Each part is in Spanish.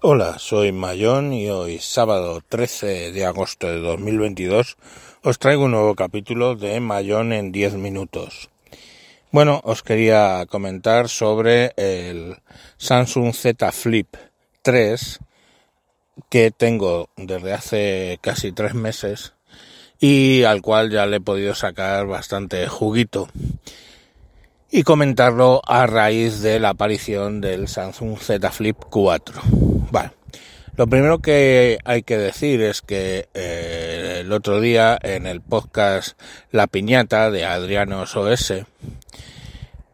Hola, soy Mayón y hoy sábado 13 de agosto de 2022 os traigo un nuevo capítulo de Mayón en 10 minutos. Bueno, os quería comentar sobre el Samsung Z Flip 3 que tengo desde hace casi tres meses y al cual ya le he podido sacar bastante juguito y comentarlo a raíz de la aparición del Samsung Z Flip 4. Vale. Lo primero que hay que decir es que eh, el otro día en el podcast La Piñata de Adriano SOS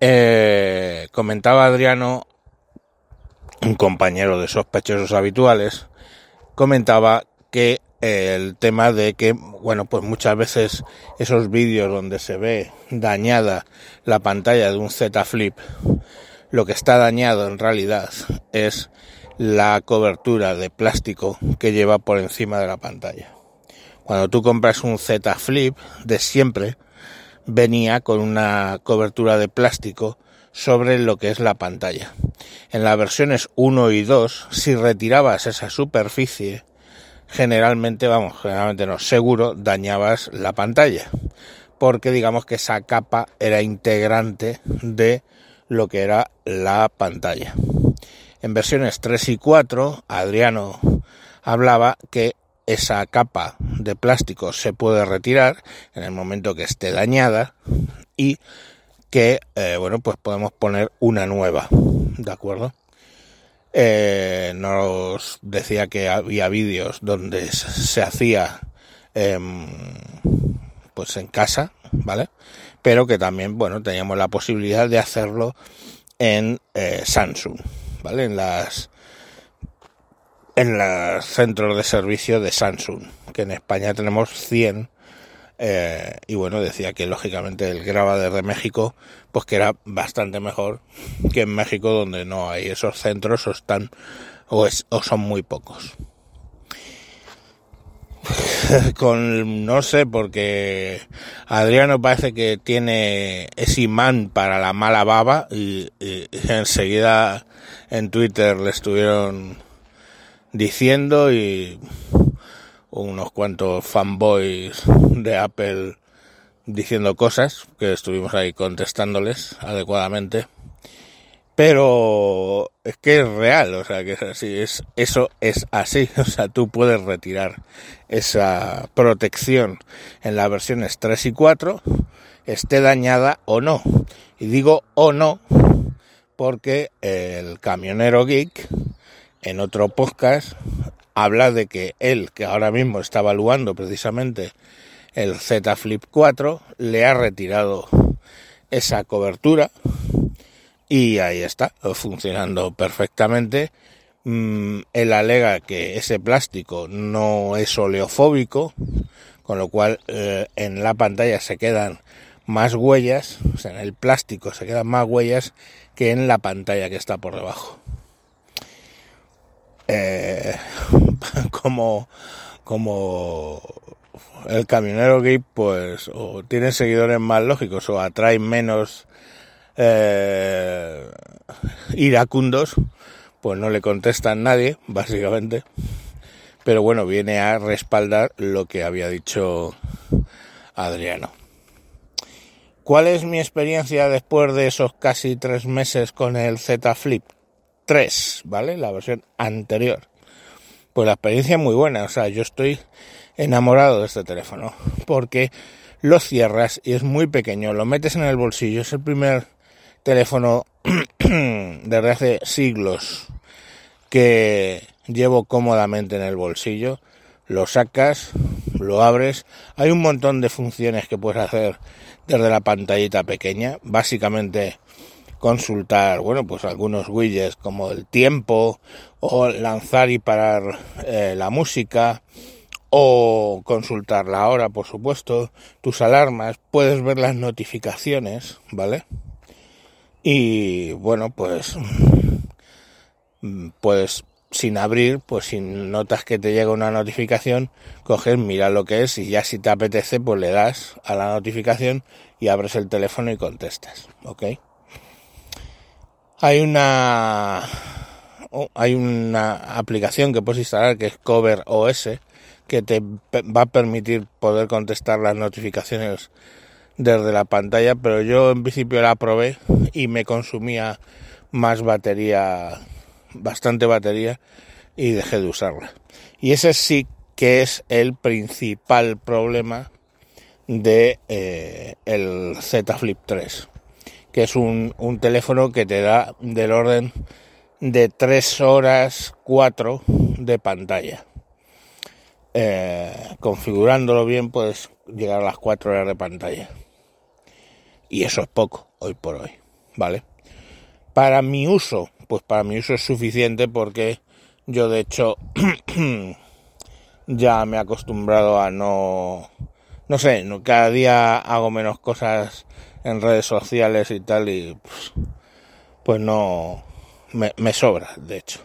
eh, comentaba Adriano, un compañero de sospechosos habituales, comentaba que el tema de que, bueno, pues muchas veces esos vídeos donde se ve dañada la pantalla de un Z Flip, lo que está dañado en realidad es la cobertura de plástico que lleva por encima de la pantalla. Cuando tú compras un Z Flip de siempre, venía con una cobertura de plástico sobre lo que es la pantalla. En las versiones 1 y 2, si retirabas esa superficie, generalmente, vamos, generalmente no, seguro dañabas la pantalla, porque digamos que esa capa era integrante de lo que era la pantalla. En versiones 3 y 4, Adriano hablaba que esa capa de plástico se puede retirar en el momento que esté dañada y que, eh, bueno, pues podemos poner una nueva, ¿de acuerdo? Eh, nos decía que había vídeos donde se hacía em, pues en casa, ¿vale? Pero que también, bueno, teníamos la posibilidad de hacerlo en eh, Samsung, ¿vale? En las en los centros de servicio de Samsung, que en España tenemos 100 eh, y bueno, decía que lógicamente el graba desde México, pues que era bastante mejor que en México donde no hay esos centros o están o, o son muy pocos. Con, no sé, porque Adriano parece que tiene ese imán para la mala baba y enseguida en Twitter le estuvieron diciendo y unos cuantos fanboys de Apple diciendo cosas que estuvimos ahí contestándoles adecuadamente. Pero es que es real, o sea, que es así, es, eso es así, o sea, tú puedes retirar esa protección en las versiones 3 y 4, esté dañada o no. Y digo o no porque el camionero geek en otro podcast habla de que él, que ahora mismo está evaluando precisamente el Z Flip 4, le ha retirado esa cobertura y ahí está, funcionando perfectamente. Mm, él alega que ese plástico no es oleofóbico, con lo cual eh, en la pantalla se quedan más huellas, o sea, en el plástico se quedan más huellas que en la pantalla que está por debajo. Eh, como, como el camionero gay, pues, o tiene seguidores más lógicos o atrae menos eh, iracundos, pues no le contestan nadie, básicamente. Pero bueno, viene a respaldar lo que había dicho Adriano. ¿Cuál es mi experiencia después de esos casi tres meses con el Z Flip? 3, ¿vale? La versión anterior. Pues la experiencia es muy buena, o sea, yo estoy enamorado de este teléfono porque lo cierras y es muy pequeño, lo metes en el bolsillo, es el primer teléfono desde hace siglos que llevo cómodamente en el bolsillo, lo sacas, lo abres, hay un montón de funciones que puedes hacer desde la pantallita pequeña, básicamente consultar, bueno, pues algunos widgets como el tiempo o lanzar y parar eh, la música o consultar la hora, por supuesto, tus alarmas, puedes ver las notificaciones, ¿vale? Y bueno, pues pues sin abrir, pues si notas que te llega una notificación, coges, mira lo que es y ya si te apetece, pues le das a la notificación y abres el teléfono y contestas, ¿ok? hay una luego hay una aplicación que puedes instalar que es Cover OS que te va a permitir poder contestar las notificaciones desde la pantalla, pero yo en principio la probé y me consumía más batería, bastante batería y dejé de usarla. Y ese sí que es el principal problema de eh, el Z Flip 3, que es un, un teléfono que te da del orden de 3 horas 4 de pantalla. Eh, configurándolo bien puedes llegar a las 4 horas de pantalla. Y eso es poco hoy por hoy, ¿vale? Para mi uso, pues para mi uso es suficiente porque yo de hecho ya me he acostumbrado a no, no sé, cada día hago menos cosas en redes sociales y tal y pues, pues no, me, sobra, de hecho.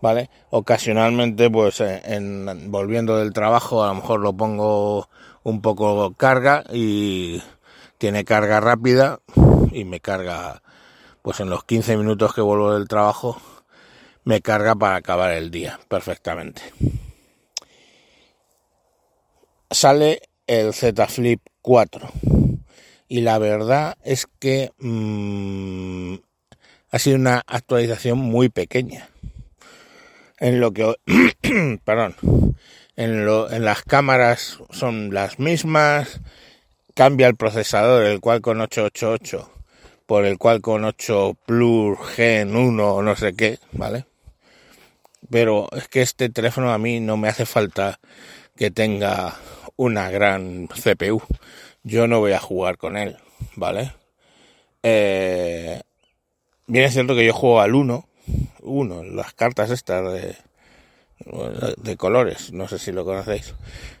¿vale? Ocasionalmente, pues en, volviendo del trabajo, a lo mejor lo pongo un poco carga y tiene carga rápida y me carga, pues en los 15 minutos que vuelvo del trabajo, me carga para acabar el día perfectamente. Sale el Z Flip 4 y la verdad es que mmm, ha sido una actualización muy pequeña en lo que, perdón, en, lo, en las cámaras son las mismas, cambia el procesador, el cual con 888 por el cual con 8 Plus Gen 1 o no sé qué, ¿vale? Pero es que este teléfono a mí no me hace falta que tenga una gran CPU. Yo no voy a jugar con él, ¿vale? Eh, bien es cierto que yo juego al 1, uno, las cartas estas de, colores, no sé si lo conocéis.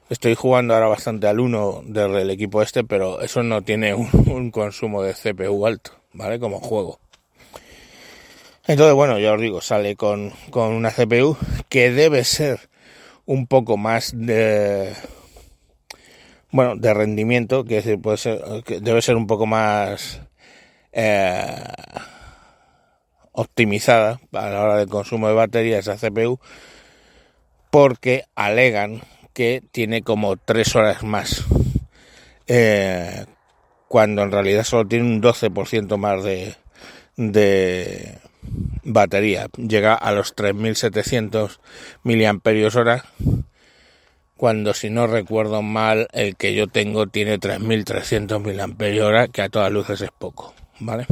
Estoy jugando ahora bastante al 1 del equipo este, pero eso no tiene un, consumo de CPU alto, ¿vale? Como juego. Entonces, bueno, ya os digo, sale con, con una CPU que debe ser un poco más de bueno de rendimiento que puede ser que debe ser un poco más eh, optimizada a la hora del consumo de batería esa CPU porque alegan que tiene como tres horas más eh, cuando en realidad solo tiene un 12% más de, de batería llega a los 3700 miliamperios hora cuando si no recuerdo mal el que yo tengo tiene 3300 miliamperios hora que a todas luces es poco vale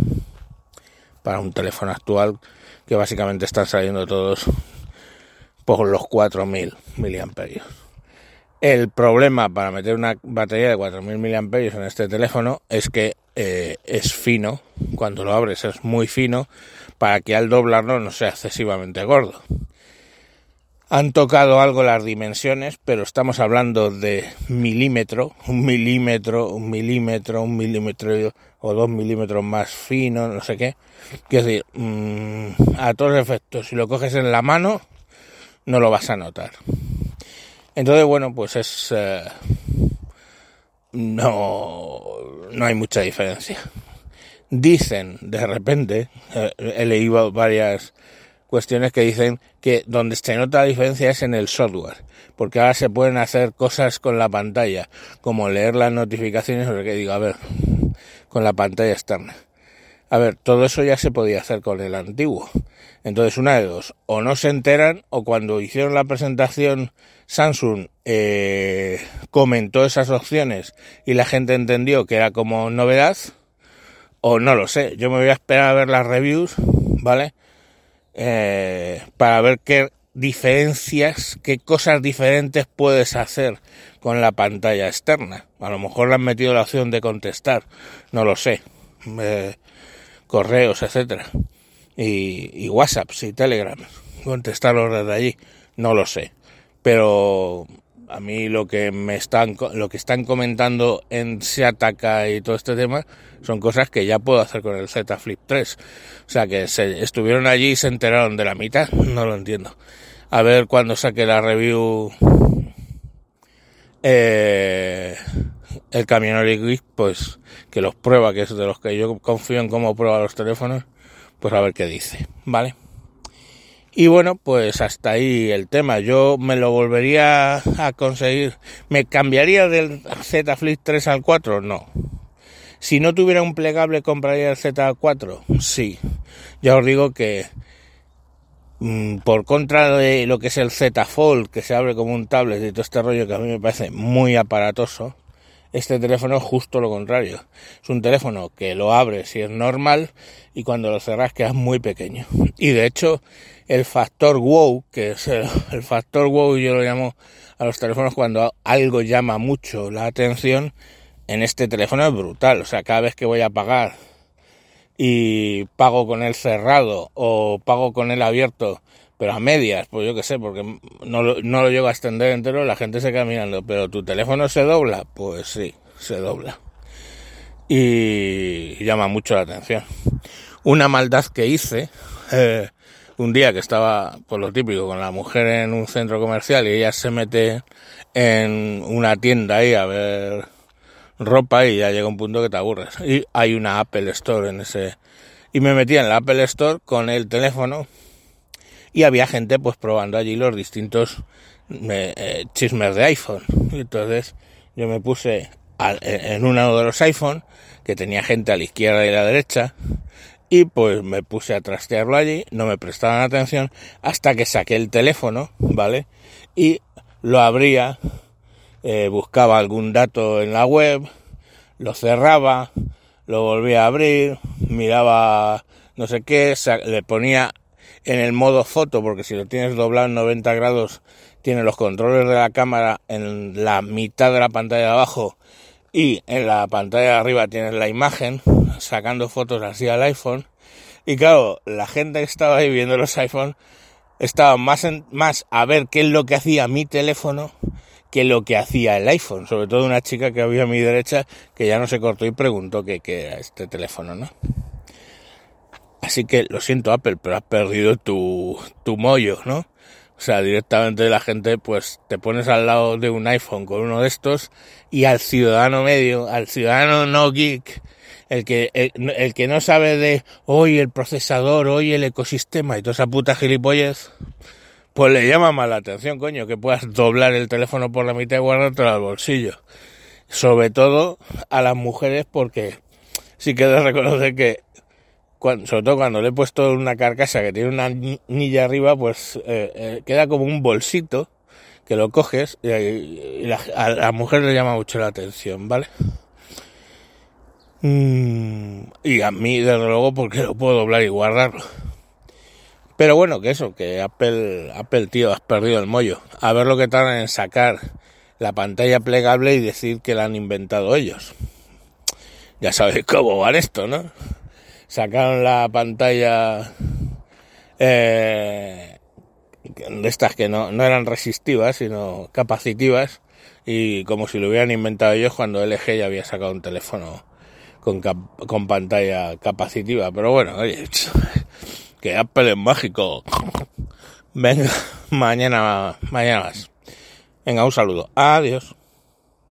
para un teléfono actual que básicamente están saliendo todos por los 4000 miliamperios. El problema para meter una batería de 4000 miliamperios en este teléfono es que eh, es fino, cuando lo abres es muy fino, para que al doblarlo no sea excesivamente gordo. Han tocado algo las dimensiones, pero estamos hablando de milímetro, un milímetro, un milímetro, un milímetro o dos milímetros más fino, no sé qué. Quiero decir, mm, a todos efectos, si lo coges en la mano, no lo vas a notar. Entonces, bueno, pues es... Eh, no, no hay mucha diferencia. Dicen, de repente, eh, he leído varias cuestiones que dicen que donde se nota la diferencia es en el software, porque ahora se pueden hacer cosas con la pantalla, como leer las notificaciones, o que digo, a ver, con la pantalla externa. A ver, todo eso ya se podía hacer con el antiguo. Entonces, una de dos, o no se enteran, o cuando hicieron la presentación Samsung eh, comentó esas opciones y la gente entendió que era como novedad, o no lo sé. Yo me voy a esperar a ver las reviews, ¿vale? Eh, para ver qué diferencias, qué cosas diferentes puedes hacer con la pantalla externa. A lo mejor le han metido la opción de contestar, no lo sé. Eh, correos, etcétera. Y, y WhatsApp y Telegram. Contestarlos desde allí, no lo sé. Pero a mí lo que me están lo que están comentando en Se Ataca y todo este tema son cosas que ya puedo hacer con el Z Flip 3. O sea que se estuvieron allí y se enteraron de la mitad, no lo entiendo. A ver cuando saque la review eh, el camionero Geek, pues que los prueba, que es de los que yo confío en cómo prueba los teléfonos, pues a ver qué dice, ¿vale? Y bueno, pues hasta ahí el tema. Yo me lo volvería a conseguir. ¿Me cambiaría del Z Flip 3 al 4? No. Si no tuviera un plegable, ¿compraría el Z4? Sí. Ya os digo que mm, por contra de lo que es el Z Fold, que se abre como un tablet y todo este rollo que a mí me parece muy aparatoso, este teléfono es justo lo contrario. Es un teléfono que lo abres si es normal y cuando lo cerras queda muy pequeño. Y de hecho, el factor wow, que es el, el factor wow, yo lo llamo a los teléfonos cuando algo llama mucho la atención, en este teléfono es brutal. O sea, cada vez que voy a pagar y pago con él cerrado o pago con él abierto, pero a medias, pues yo qué sé, porque no lo, no lo llego a extender entero, la gente se queda mirando, pero tu teléfono se dobla, pues sí, se dobla. Y llama mucho la atención. Una maldad que hice, eh, un día que estaba, por lo típico, con la mujer en un centro comercial y ella se mete en una tienda ahí a ver ropa y ya llega un punto que te aburres. Y hay una Apple Store en ese... Y me metí en la Apple Store con el teléfono y había gente pues probando allí los distintos eh, chismes de iPhone. Y entonces yo me puse en uno de los iPhone que tenía gente a la izquierda y a la derecha y pues me puse a trastearlo allí, no me prestaban atención hasta que saqué el teléfono, ¿vale? Y lo abría eh, buscaba algún dato en la web, lo cerraba, lo volvía a abrir, miraba no sé qué, le ponía en el modo foto, porque si lo tienes doblado en 90 grados, tiene los controles de la cámara en la mitad de la pantalla de abajo y en la pantalla de arriba tienes la imagen, sacando fotos así al iPhone. Y claro, la gente que estaba ahí viendo los iPhone estaba más, más a ver qué es lo que hacía mi teléfono que lo que hacía el iPhone, sobre todo una chica que había a mi derecha que ya no se cortó y preguntó qué, era este teléfono, ¿no? Así que lo siento Apple, pero has perdido tu, tu mollo, ¿no? O sea, directamente la gente, pues te pones al lado de un iPhone con uno de estos y al ciudadano medio, al ciudadano no geek, el que, el, que no sabe de hoy el procesador, hoy el ecosistema y toda esa puta gilipollez, pues le llama más la atención, coño, que puedas doblar el teléfono por la mitad y guardártelo al bolsillo. Sobre todo a las mujeres porque sí que de reconocer que, sobre todo cuando le he puesto una carcasa que tiene una anilla arriba, pues eh, eh, queda como un bolsito que lo coges y, a la mujer le llama mucho la atención, ¿vale? Mm, y a mí, desde luego, porque lo puedo doblar y guardarlo. Pero bueno, que eso, que Apple, Apple, tío, has perdido el mollo. A ver lo que tardan en sacar la pantalla plegable y decir que la han inventado ellos. Ya sabéis cómo van esto, ¿no? Sacaron la pantalla eh, de estas que no, no eran resistivas, sino capacitivas, y como si lo hubieran inventado ellos cuando LG ya había sacado un teléfono con, con pantalla capacitiva. Pero bueno, oye, que Apple es mágico. Venga, mañana, mañana más. Venga, un saludo. Adiós.